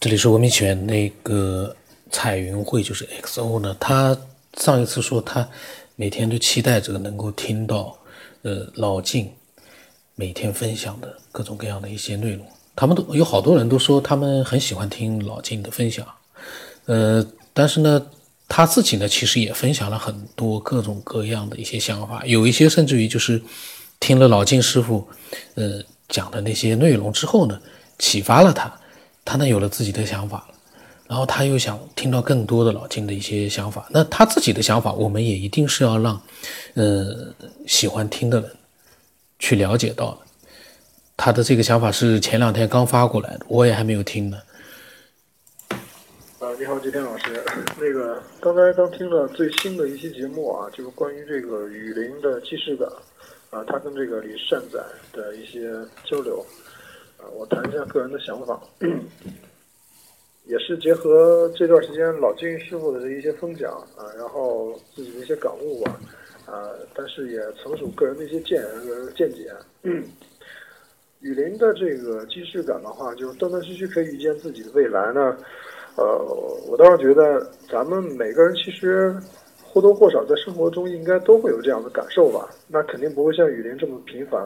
这里是文明起源那个彩云会，就是 XO 呢。他上一次说他每天都期待着能够听到呃老晋每天分享的各种各样的一些内容。他们都有好多人都说他们很喜欢听老晋的分享，呃，但是呢，他自己呢其实也分享了很多各种各样的一些想法，有一些甚至于就是听了老晋师傅呃讲的那些内容之后呢，启发了他。他呢有了自己的想法，然后他又想听到更多的老金的一些想法。那他自己的想法，我们也一定是要让，呃，喜欢听的人去了解到的。他的这个想法是前两天刚发过来的，我也还没有听呢。啊，你好，吉天老师。那个刚才刚听了最新的一期节目啊，就是关于这个雨林的既视感啊，他跟这个李善宰的一些交流。啊，我谈一下个人的想法，也是结合这段时间老金师傅的一些分享啊，然后自己的一些感悟吧，啊，但是也纯属个人的一些见见解。雨林的这个既视感的话，就断断续续可以预见自己的未来呢。呃，我倒是觉得咱们每个人其实或多或少在生活中应该都会有这样的感受吧。那肯定不会像雨林这么频繁。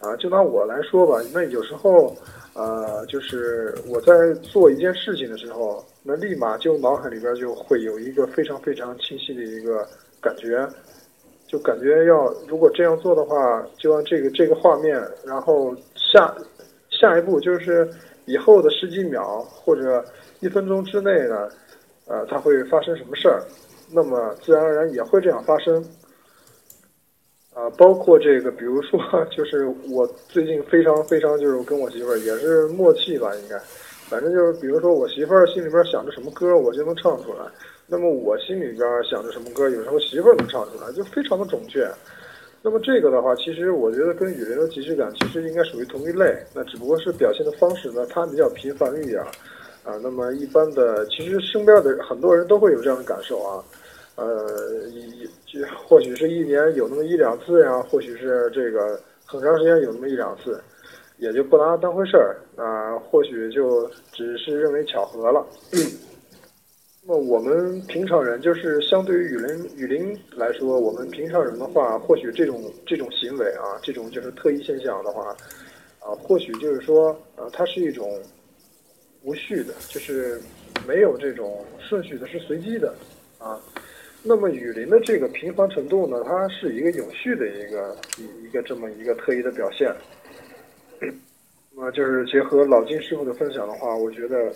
啊，就拿我来说吧，那有时候，呃，就是我在做一件事情的时候，那立马就脑海里边就会有一个非常非常清晰的一个感觉，就感觉要如果这样做的话，就按这个这个画面，然后下下一步就是以后的十几秒或者一分钟之内呢，呃，它会发生什么事儿，那么自然而然也会这样发生。啊，包括这个，比如说，就是我最近非常非常就是跟我媳妇儿也是默契吧，应该，反正就是，比如说我媳妇儿心里边想着什么歌，我就能唱出来。那么我心里边想着什么歌，有时候媳妇儿能唱出来，就非常的准确。那么这个的话，其实我觉得跟雨林的即视感其实应该属于同一类，那只不过是表现的方式呢，它比较频繁一点。啊，那么一般的，其实身边的很多人都会有这样的感受啊。呃，一就或许是一年有那么一两次呀，或许是这个很长时间有那么一两次，也就不拿当回事儿啊，或许就只是认为巧合了。那么我们平常人，就是相对于雨林雨林来说，我们平常人的话，或许这种这种行为啊，这种就是特异现象的话，啊，或许就是说，呃，它是一种无序的，就是没有这种顺序的，是随机的啊。那么雨林的这个频繁程度呢，它是一个有序的一个一一个这么一个特异的表现。那就是结合老金师傅的分享的话，我觉得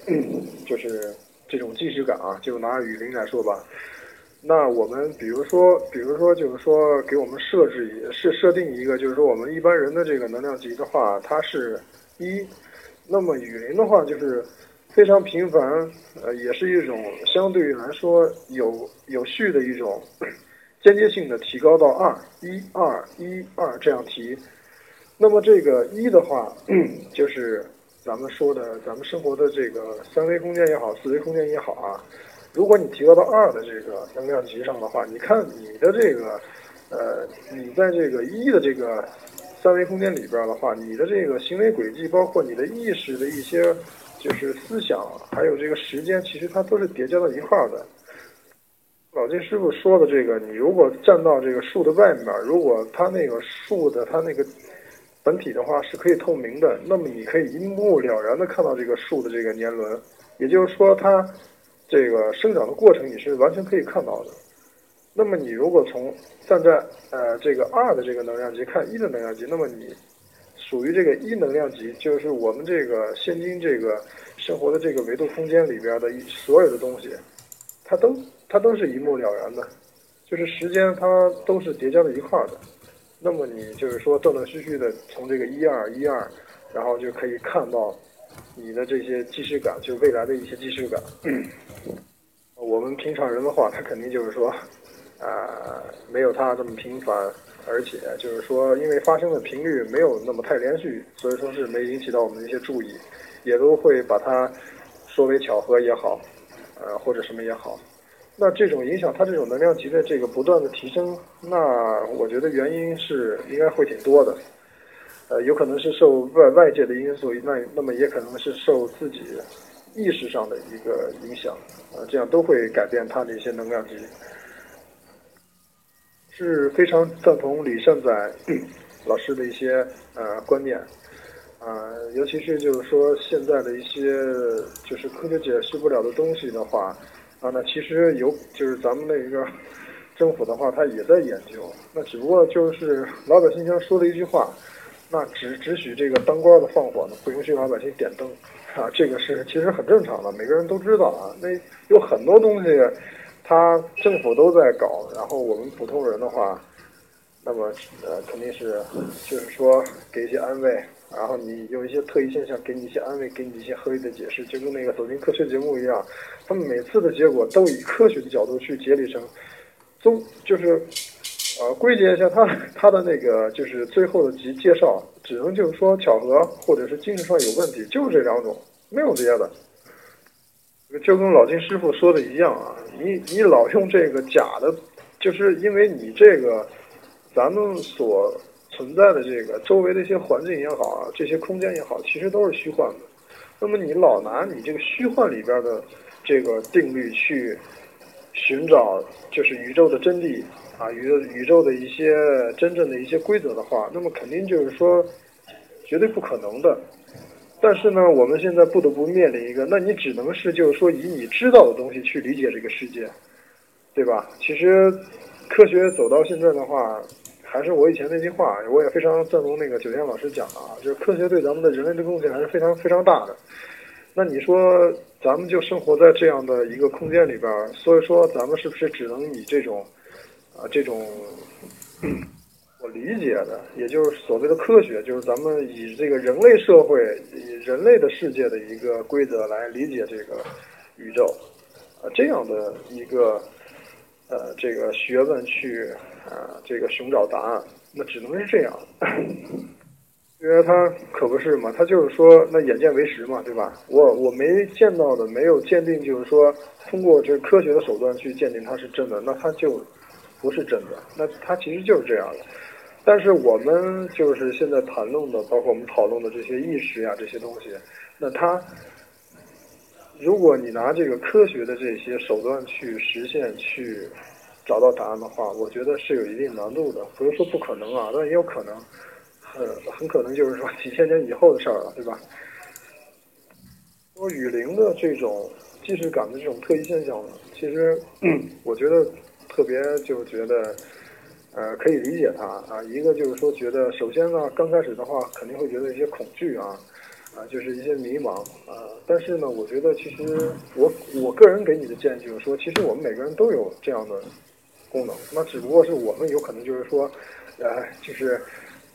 就是这种即视感啊，就拿雨林来说吧。那我们比如说，比如说就是说给我们设置一设设定一个，就是说我们一般人的这个能量级的话，它是一。那么雨林的话就是。非常频繁，呃，也是一种相对于来说有有序的一种间接性的提高到二一二一二这样提。那么这个一的话，就是咱们说的咱们生活的这个三维空间也好，四维空间也好啊。如果你提高到二的这个能量级上的话，你看你的这个，呃，你在这个一的这个三维空间里边的话，你的这个行为轨迹，包括你的意识的一些。就是思想，还有这个时间，其实它都是叠加到一块儿的。老金师傅说的这个，你如果站到这个树的外面，如果它那个树的它那个本体的话是可以透明的，那么你可以一目了然的看到这个树的这个年轮，也就是说它这个生长的过程你是完全可以看到的。那么你如果从站在呃这个二的这个能量级看一的能量级，那么你。属于这个一能量级，就是我们这个现今这个生活的这个维度空间里边的所有的东西，它都它都是一目了然的，就是时间它都是叠加在一块儿的。那么你就是说断断续续的从这个一二一二，然后就可以看到你的这些即视感，就未来的一些即视感。我们平常人的话，他肯定就是说，啊，没有他这么频繁。而且就是说，因为发生的频率没有那么太连续，所以说是没引起到我们的一些注意，也都会把它说为巧合也好，呃或者什么也好。那这种影响它这种能量级的这个不断的提升，那我觉得原因是应该会挺多的，呃有可能是受外外界的因素，那那么也可能是受自己意识上的一个影响，啊，这样都会改变它的一些能量级。是非常赞同李善宰老师的一些呃观点，啊，尤其是就是说现在的一些就是科学解释不了的东西的话，啊，那其实有就是咱们那个政府的话，他也在研究，那只不过就是老百姓经常说的一句话，那只只许这个当官的放火呢，不允许老百姓点灯，啊，这个是其实很正常的，每个人都知道啊，那有很多东西。他政府都在搞，然后我们普通人的话，那么呃肯定是就是说给一些安慰，然后你有一些特异现象，给你一些安慰，给你一些合理的解释，就跟那个走进科学节目一样，他们每次的结果都以科学的角度去解理成，综就是呃归结一下他他的那个就是最后的介介绍，只能就是说巧合或者是精神上有问题，就这两种，没有别的。就跟老金师傅说的一样啊，你你老用这个假的，就是因为你这个咱们所存在的这个周围的一些环境也好啊，这些空间也好，其实都是虚幻的。那么你老拿你这个虚幻里边的这个定律去寻找，就是宇宙的真谛啊，宇宙宇宙的一些真正的一些规则的话，那么肯定就是说绝对不可能的。但是呢，我们现在不得不面临一个，那你只能是就是说以你知道的东西去理解这个世界，对吧？其实科学走到现在的话，还是我以前那句话，我也非常赞同那个九天老师讲的啊，就是科学对咱们的人类的贡献还是非常非常大的。那你说咱们就生活在这样的一个空间里边，所以说咱们是不是只能以这种啊这种？我理解的，也就是所谓的科学，就是咱们以这个人类社会、以人类的世界的一个规则来理解这个宇宙，啊，这样的一个呃这个学问去啊这个寻找答案，那只能是这样，因为他可不是嘛，他就是说那眼见为实嘛，对吧？我我没见到的，没有鉴定，就是说通过这科学的手段去鉴定它是真的，那它就不是真的，那它其实就是这样的。但是我们就是现在谈论的，包括我们讨论的这些意识呀，这些东西，那它，如果你拿这个科学的这些手段去实现、去找到答案的话，我觉得是有一定难度的。不是说不可能啊，但也有可能，很很可能就是说几千年以后的事儿了，对吧？说雨林的这种既视感的这种特异现象呢，其实我觉得特别就觉得。呃，可以理解他啊。一个就是说，觉得首先呢，刚开始的话肯定会觉得一些恐惧啊，啊，就是一些迷茫啊。但是呢，我觉得其实我我个人给你的建议就是说，其实我们每个人都有这样的功能，那只不过是我们有可能就是说，呃，就是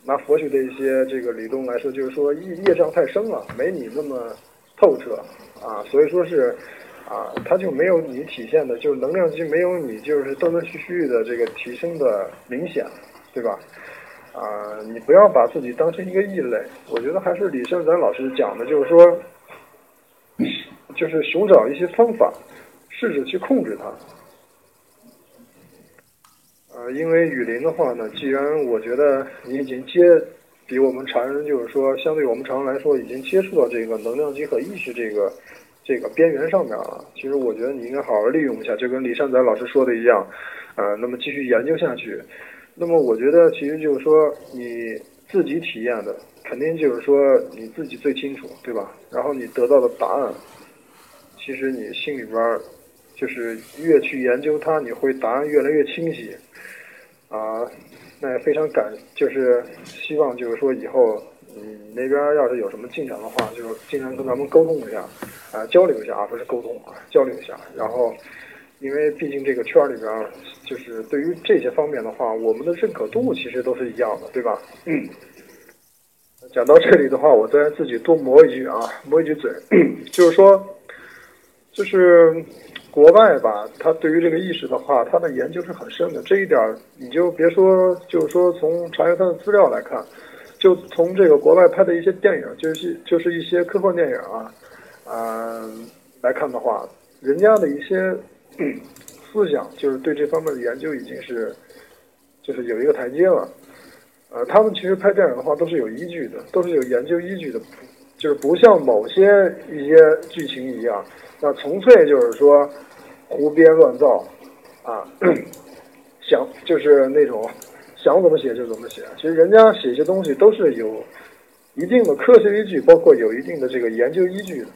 拿佛学的一些这个理论来说，就是说业业障太深了，没你那么透彻啊，所以说是。啊，它就没有你体现的，就是能量级没有你就是断断续续的这个提升的明显，对吧？啊，你不要把自己当成一个异类。我觉得还是李胜咱老师讲的，就是说，就是寻找一些方法，试着去控制它。呃，因为雨林的话呢，既然我觉得你已经接比我们常人，就是说，相对我们常人来说，已经接触到这个能量级和意识这个。这个边缘上面啊，其实我觉得你应该好好利用一下，就跟李善宰老师说的一样，呃，那么继续研究下去。那么我觉得其实就是说你自己体验的，肯定就是说你自己最清楚，对吧？然后你得到的答案，其实你心里边就是越去研究它，你会答案越来越清晰。啊，那也非常感，就是希望就是说以后。你那边要是有什么进展的话，就尽量跟咱们沟通一下，啊，交流一下啊，不是沟通啊，交流一下。然后，因为毕竟这个圈里边，就是对于这些方面的话，我们的认可度其实都是一样的，对吧？嗯。讲到这里的话，我再自己多磨一句啊，磨一句嘴，就是说，就是国外吧，他对于这个意识的话，他的研究是很深的。这一点你就别说，就是说从查阅他的资料来看。就从这个国外拍的一些电影，就是就是一些科幻电影啊，嗯，来看的话，人家的一些思想，就是对这方面的研究已经是，就是有一个台阶了。呃，他们其实拍电影的话都是有依据的，都是有研究依据的，就是不像某些一些剧情一样，那纯粹就是说胡编乱造啊，想就是那种想怎么写就怎么写。其实人家写一些东西都是有一定的科学依据，包括有一定的这个研究依据的。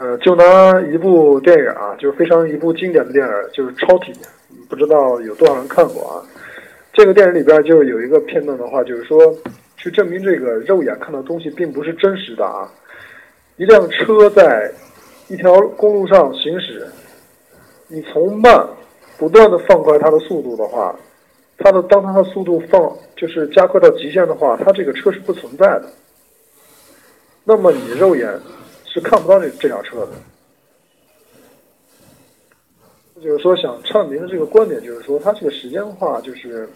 呃，就拿一部电影啊，就是非常一部经典的电影，就是《超体》，不知道有多少人看过啊？这个电影里边就有一个片段的话，就是说去证明这个肉眼看到东西并不是真实的啊。一辆车在一条公路上行驶，你从慢不断的放快它的速度的话，它的当它的速度放就是加快到极限的话，它这个车是不存在的。那么你肉眼。是看不到这这辆车的，就是说想阐明的这个观点，就是说它这个时间的话，就是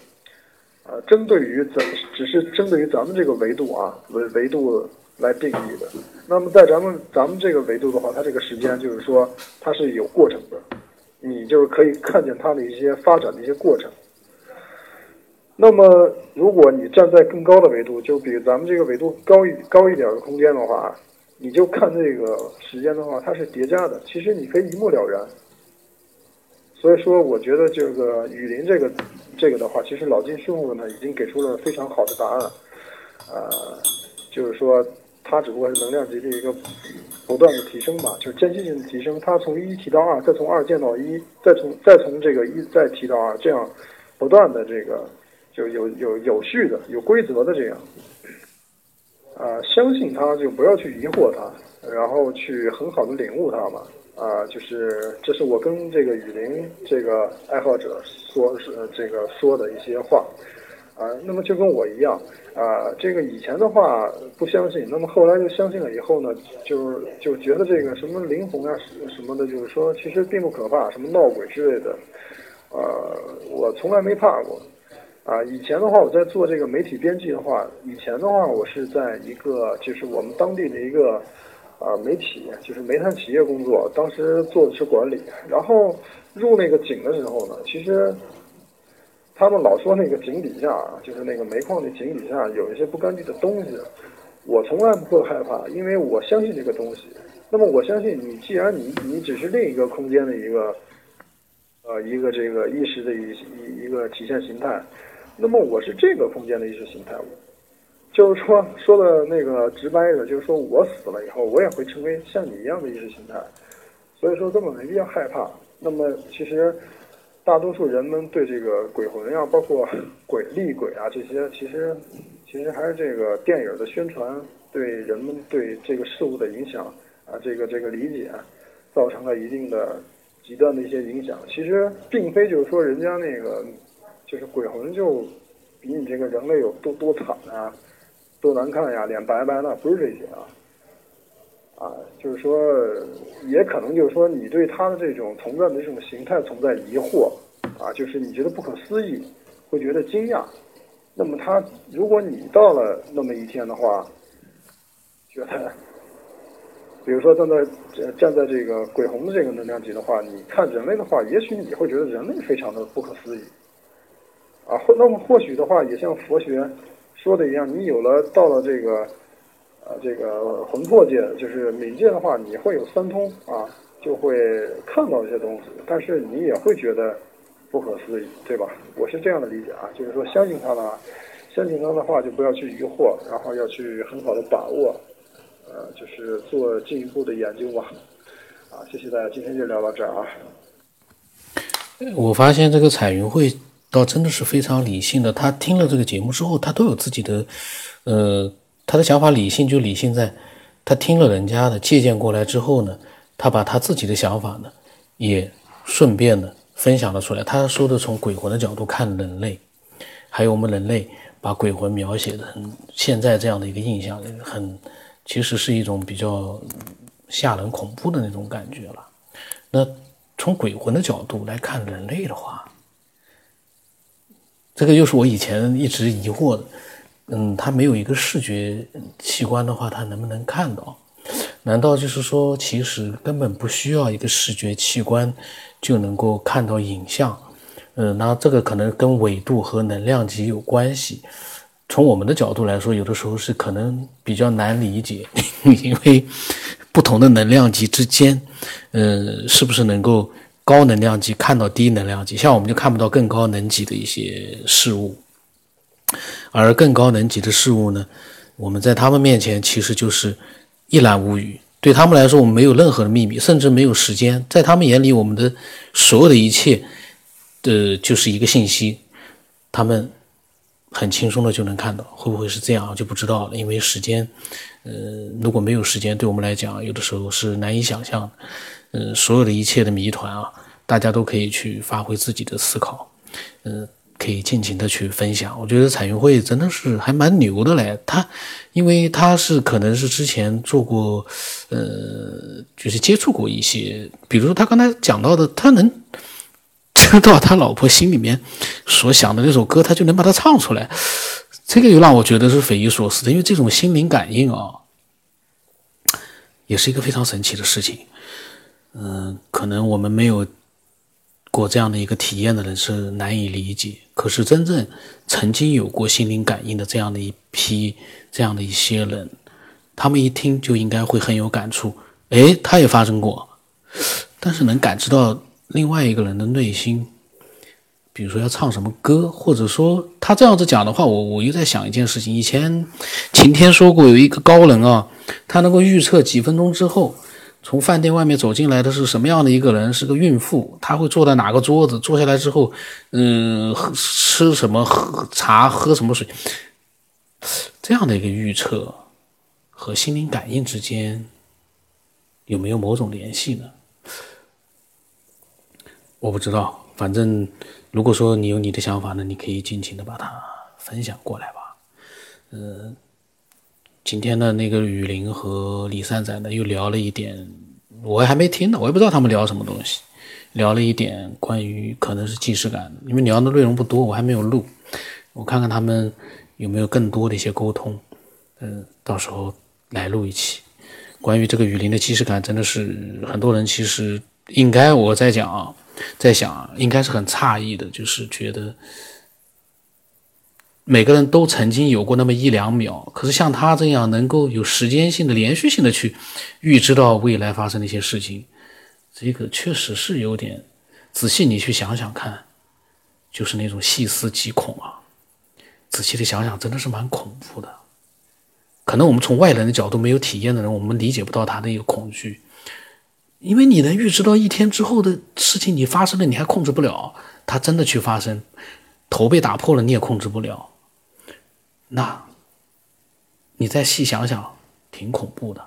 呃，针对于咱只是针对于咱们这个维度啊维维度来定义的。那么在咱们咱们这个维度的话，它这个时间就是说它是有过程的，你就是可以看见它的一些发展的一些过程。那么如果你站在更高的维度，就比咱们这个维度高一高一点的空间的话。你就看这个时间的话，它是叠加的，其实你可以一目了然。所以说，我觉得这个雨林这个这个的话，其实老金师傅呢已经给出了非常好的答案。呃，就是说，它只不过是能量级的一个不断的提升吧，就是间歇性的提升。它从一提到二，再从二见到一，再从再从这个一再提到二，这样不断的这个就有有有序的、有规则的这样。啊，相信他就不要去疑惑他，然后去很好的领悟他嘛。啊，就是这是我跟这个雨林这个爱好者说是这个说的一些话。啊，那么就跟我一样，啊，这个以前的话不相信，那么后来就相信了以后呢，就就觉得这个什么灵魂啊什么的，就是说其实并不可怕，什么闹鬼之类的，呃，我从来没怕过。啊，以前的话，我在做这个媒体编辑的话，以前的话，我是在一个就是我们当地的一个啊媒体，就是煤炭企业工作，当时做的是管理。然后入那个井的时候呢，其实他们老说那个井底下，就是那个煤矿的井底下有一些不干净的东西，我从来不会害怕，因为我相信这个东西。那么我相信你，既然你你只是另一个空间的一个呃一个这个意识的一一一个体现形态。那么我是这个空间的意识形态，就是说说的那个直白的，就是说我死了以后，我也会成为像你一样的意识形态，所以说根本没必要害怕。那么其实大多数人们对这个鬼魂呀，包括鬼厉鬼啊这些，其实其实还是这个电影的宣传对人们对这个事物的影响啊，这个这个理解造成了一定的极端的一些影响。其实并非就是说人家那个。就是鬼魂就比你这个人类有多多惨啊，多难看呀，脸白白的，不是这些啊，啊，就是说，也可能就是说，你对他的这种存在的这种形态存在疑惑啊，就是你觉得不可思议，会觉得惊讶。那么他，如果你到了那么一天的话，觉得，比如说站在站在这个鬼魂的这个能量级的话，你看人类的话，也许你会觉得人类非常的不可思议。啊，或那么或许的话，也像佛学说的一样，你有了到了这个，呃，这个魂魄界，就是冥界的话，你会有三通啊，就会看到一些东西，但是你也会觉得不可思议，对吧？我是这样的理解啊，就是说相信他的，相信他的话就不要去疑惑，然后要去很好的把握，呃，就是做进一步的研究吧。啊，谢谢大家，今天就聊到这儿啊。我发现这个彩云会。倒真的是非常理性的。他听了这个节目之后，他都有自己的，呃，他的想法理性就理性在，他听了人家的借鉴过来之后呢，他把他自己的想法呢，也顺便的分享了出来。他说的从鬼魂的角度看人类，还有我们人类把鬼魂描写的很现在这样的一个印象，很其实是一种比较吓人恐怖的那种感觉了。那从鬼魂的角度来看人类的话，这个又是我以前一直疑惑的，嗯，他没有一个视觉器官的话，他能不能看到？难道就是说，其实根本不需要一个视觉器官就能够看到影像？嗯，那这个可能跟纬度和能量级有关系。从我们的角度来说，有的时候是可能比较难理解，因为不同的能量级之间，呃，是不是能够高能量级看到低能量级？像我们就看不到更高能级的一些事物，而更高能级的事物呢，我们在他们面前其实就是一览无余。对他们来说，我们没有任何的秘密，甚至没有时间。在他们眼里，我们的所有的一切，的就是一个信息，他们很轻松的就能看到。会不会是这样，就不知道了。因为时间，呃，如果没有时间，对我们来讲，有的时候是难以想象。呃，所有的一切的谜团啊，大家都可以去发挥自己的思考，嗯。可以尽情的去分享，我觉得彩云会真的是还蛮牛的嘞。他，因为他是可能是之前做过，呃，就是接触过一些，比如他刚才讲到的，他能知道他老婆心里面所想的那首歌，他就能把它唱出来，这个又让我觉得是匪夷所思的。因为这种心灵感应啊，也是一个非常神奇的事情。嗯，可能我们没有。过这样的一个体验的人是难以理解，可是真正曾经有过心灵感应的这样的一批、这样的一些人，他们一听就应该会很有感触。哎，他也发生过，但是能感知到另外一个人的内心，比如说要唱什么歌，或者说他这样子讲的话，我我又在想一件事情。以前晴天说过有一个高人啊，他能够预测几分钟之后。从饭店外面走进来的是什么样的一个人？是个孕妇，她会坐在哪个桌子？坐下来之后，嗯，喝吃什么？喝茶？喝什么水？这样的一个预测和心灵感应之间有没有某种联系呢？我不知道。反正如果说你有你的想法呢，你可以尽情的把它分享过来吧。嗯。今天的那个雨林和李三仔呢，又聊了一点，我还没听呢，我也不知道他们聊什么东西，聊了一点关于可能是既视感，因为聊的内容不多，我还没有录，我看看他们有没有更多的一些沟通，嗯，到时候来录一期，关于这个雨林的既视感，真的是很多人其实应该我在讲啊，在想，应该是很诧异的，就是觉得。每个人都曾经有过那么一两秒，可是像他这样能够有时间性的、连续性的去预知到未来发生的一些事情，这个确实是有点仔细你去想想看，就是那种细思极恐啊！仔细的想想，真的是蛮恐怖的。可能我们从外人的角度没有体验的人，我们理解不到他的一个恐惧，因为你能预知到一天之后的事情，你发生了你还控制不了，他真的去发生，头被打破了你也控制不了。那，你再细想想，挺恐怖的。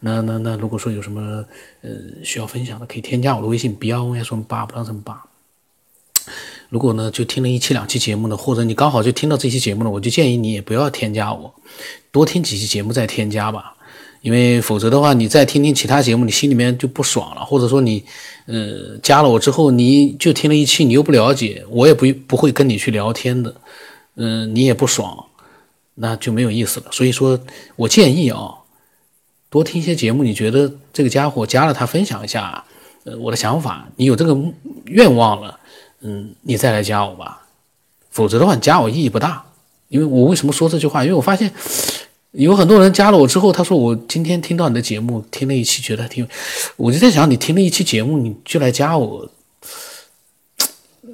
那那那，如果说有什么呃需要分享的，可以添加我的微信 b r o n s 八不让什么八。如果呢就听了一期两期节目呢，或者你刚好就听到这期节目了，我就建议你也不要添加我，多听几期节目再添加吧。因为否则的话，你再听听其他节目，你心里面就不爽了，或者说你呃加了我之后，你就听了一期，你又不了解，我也不不会跟你去聊天的。嗯，你也不爽，那就没有意思了。所以说我建议啊，多听一些节目。你觉得这个家伙加了他分享一下，呃，我的想法，你有这个愿望了，嗯，你再来加我吧。否则的话，你加我意义不大。因为我为什么说这句话？因为我发现有很多人加了我之后，他说我今天听到你的节目，听了一期，觉得挺……我就在想，你听了一期节目，你就来加我，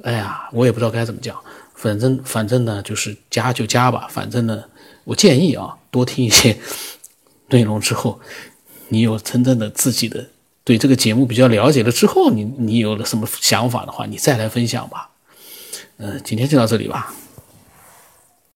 哎呀，我也不知道该怎么讲。反正反正呢，就是加就加吧。反正呢，我建议啊，多听一些内容之后，你有真正的自己的对这个节目比较了解了之后，你你有了什么想法的话，你再来分享吧。嗯，今天就到这里吧。